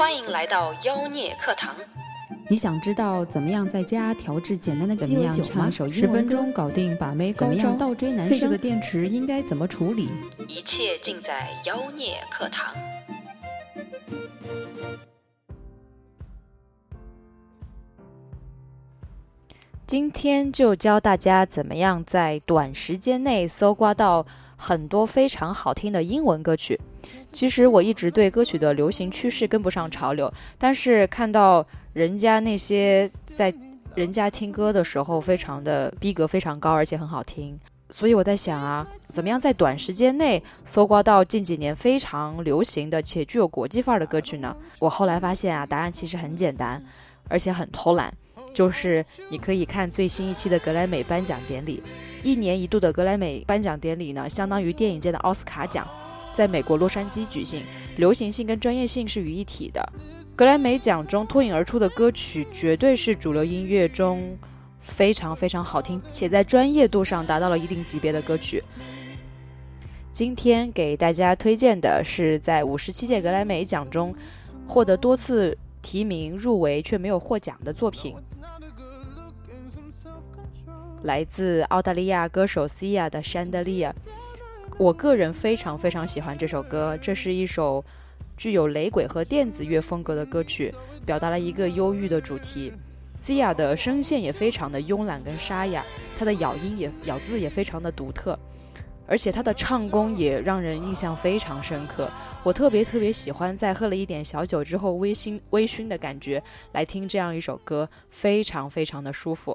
欢迎来到妖孽课堂。你想知道怎么样在家调制简单的鸡尾酒吗？十分钟搞定，把妹高招。样倒追男生？的电池应该怎么处理？一切尽在妖孽课堂。今天就教大家怎么样在短时间内搜刮到很多非常好听的英文歌曲。其实我一直对歌曲的流行趋势跟不上潮流，但是看到人家那些在人家听歌的时候，非常的逼格非常高，而且很好听，所以我在想啊，怎么样在短时间内搜刮到近几年非常流行的且具有国际范儿的歌曲呢？我后来发现啊，答案其实很简单，而且很偷懒，就是你可以看最新一期的格莱美颁奖典礼，一年一度的格莱美颁奖典礼呢，相当于电影界的奥斯卡奖。在美国洛杉矶举行，流行性跟专业性是于一体的。格莱美奖中脱颖而出的歌曲，绝对是主流音乐中非常非常好听且在专业度上达到了一定级别的歌曲。今天给大家推荐的是在五十七届格莱美奖中获得多次提名、入围却没有获奖的作品，来自澳大利亚歌手 Sia 的《山德利亚》。我个人非常非常喜欢这首歌，这是一首具有雷鬼和电子乐风格的歌曲，表达了一个忧郁的主题。西亚的声线也非常的慵懒跟沙哑，他的咬音也咬字也非常的独特，而且他的唱功也让人印象非常深刻。我特别特别喜欢在喝了一点小酒之后微醺微醺的感觉来听这样一首歌，非常非常的舒服。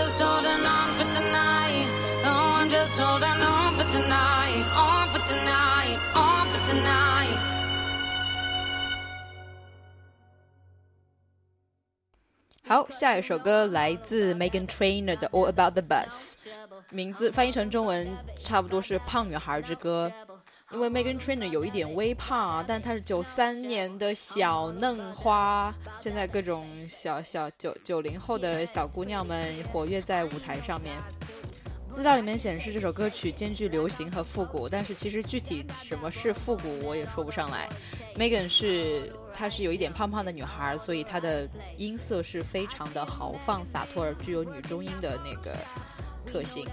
just holding on for tonight. Oh, I'm just holding on for tonight. On for tonight. On for tonight. On 好，下一首歌来自 Megan Trainor 的《All About the Bus》，名字翻译成中文差不多是《胖女孩之歌》。因为 Megan Trainor 有一点微胖啊，但她是九三年的小嫩花，现在各种小小九九零后的小姑娘们活跃在舞台上面。资料里面显示这首歌曲兼具流行和复古，但是其实具体什么是复古我也说不上来。Megan 是她是有一点胖胖的女孩，所以她的音色是非常的豪放洒脱，而具有女中音的那个特性。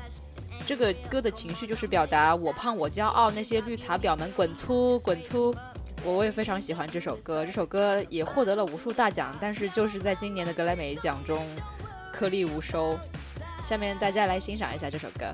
这个歌的情绪就是表达我胖我骄傲，那些绿茶婊们滚粗滚粗！我我也非常喜欢这首歌，这首歌也获得了无数大奖，但是就是在今年的格莱美奖中颗粒无收。下面大家来欣赏一下这首歌。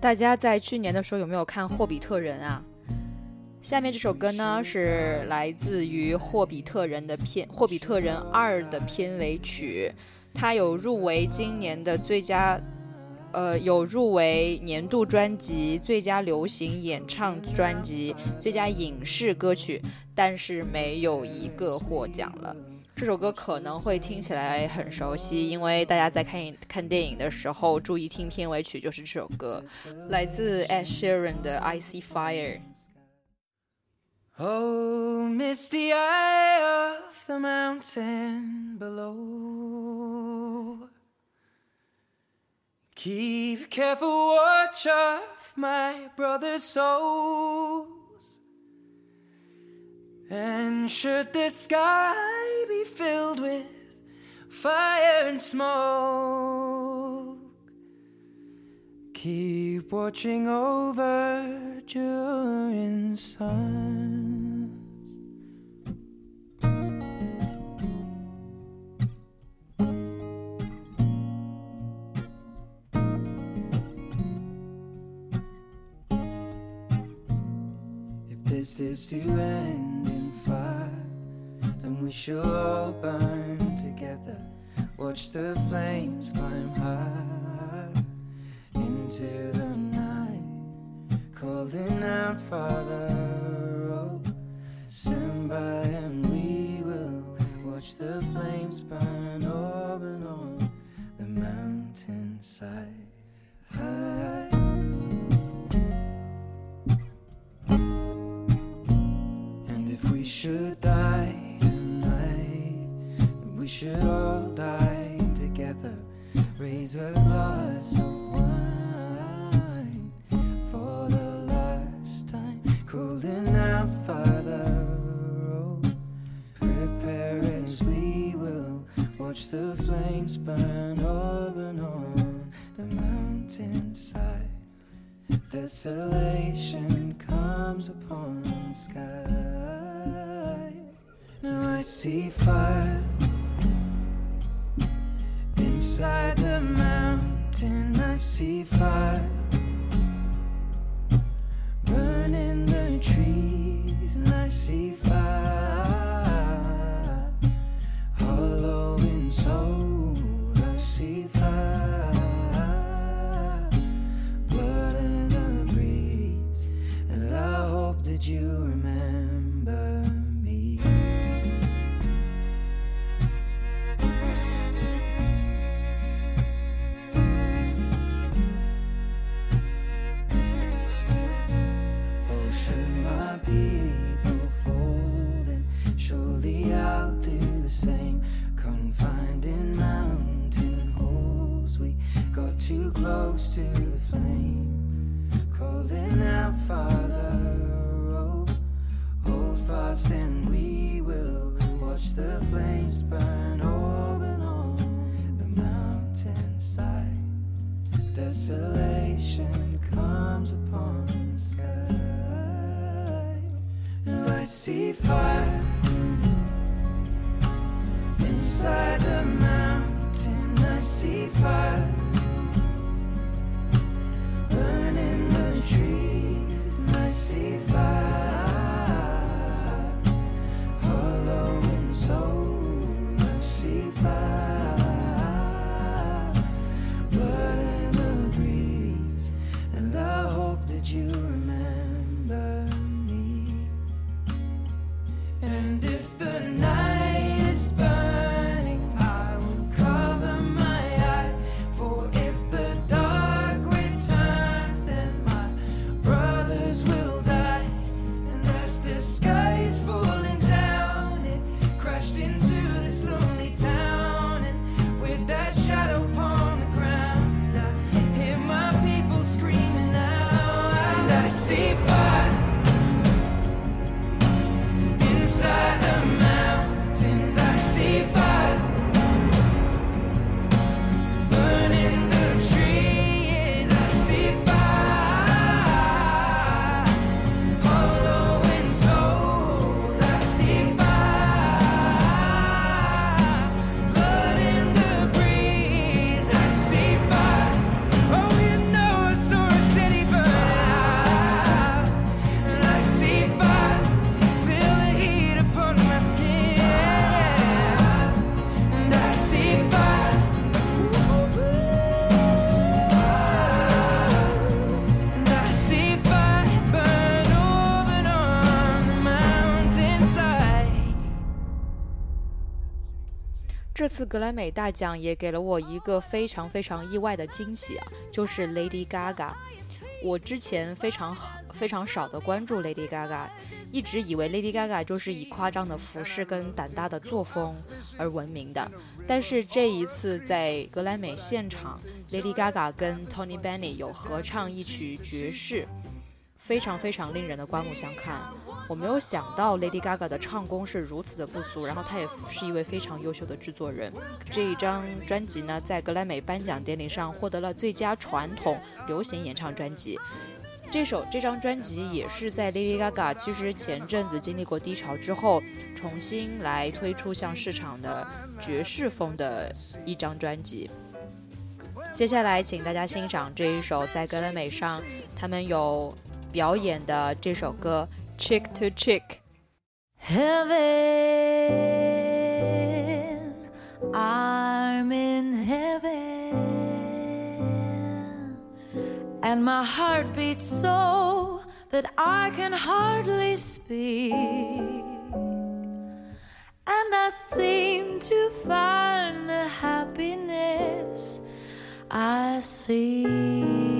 大家在去年的时候有没有看《霍比特人》啊？下面这首歌呢是来自于《霍比特人》的片《霍比特人二》的片尾曲，它有入围今年的最佳，呃，有入围年度专辑、最佳流行演唱专辑、最佳影视歌曲，但是没有一个获奖了。这首歌可能会听起来很熟悉，因为大家在看看电影的时候注意听片尾曲就是这首歌，来自 Ed Sheeran 的《I See Fire》。Oh, misty eye of the mountain below. Keep careful watch of my brother's soul. And should the sky be filled with fire and smoke, keep watching over Durin's sons. If this is to end and we shall burn together. Watch the flames climb high into the night, calling out, Father, oh, stand by and we will watch the flames burn. Desolation comes upon the sky. Now I see fire inside the mountain. I see fire burning the trees, and I see. you remember? see fire. Ele faz. 次格莱美大奖也给了我一个非常非常意外的惊喜啊，就是 Lady Gaga。我之前非常好非常少的关注 Lady Gaga，一直以为 Lady Gaga 就是以夸张的服饰跟胆大的作风而闻名的。但是这一次在格莱美现场，Lady Gaga 跟 Tony Bennett 有合唱一曲爵士，非常非常令人的刮目相看。我没有想到 Lady Gaga 的唱功是如此的不俗，然后她也是一位非常优秀的制作人。这一张专辑呢，在格莱美颁奖典礼上获得了最佳传统流行演唱专辑。这首这张专辑也是在 Lady Gaga 其实前阵子经历过低潮之后，重新来推出向市场的爵士风的一张专辑。接下来，请大家欣赏这一首在格莱美上他们有表演的这首歌。chick to chick. Heaven, I'm in heaven, and my heart beats so that I can hardly speak, and I seem to find the happiness I see.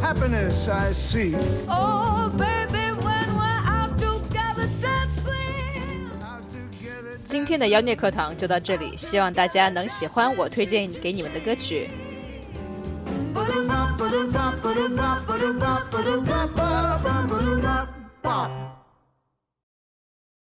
happiness Oh, when together baby, dancing. I see. we're out 今天的妖孽课堂就到这里，希望大家能喜欢我推荐给你们的歌曲。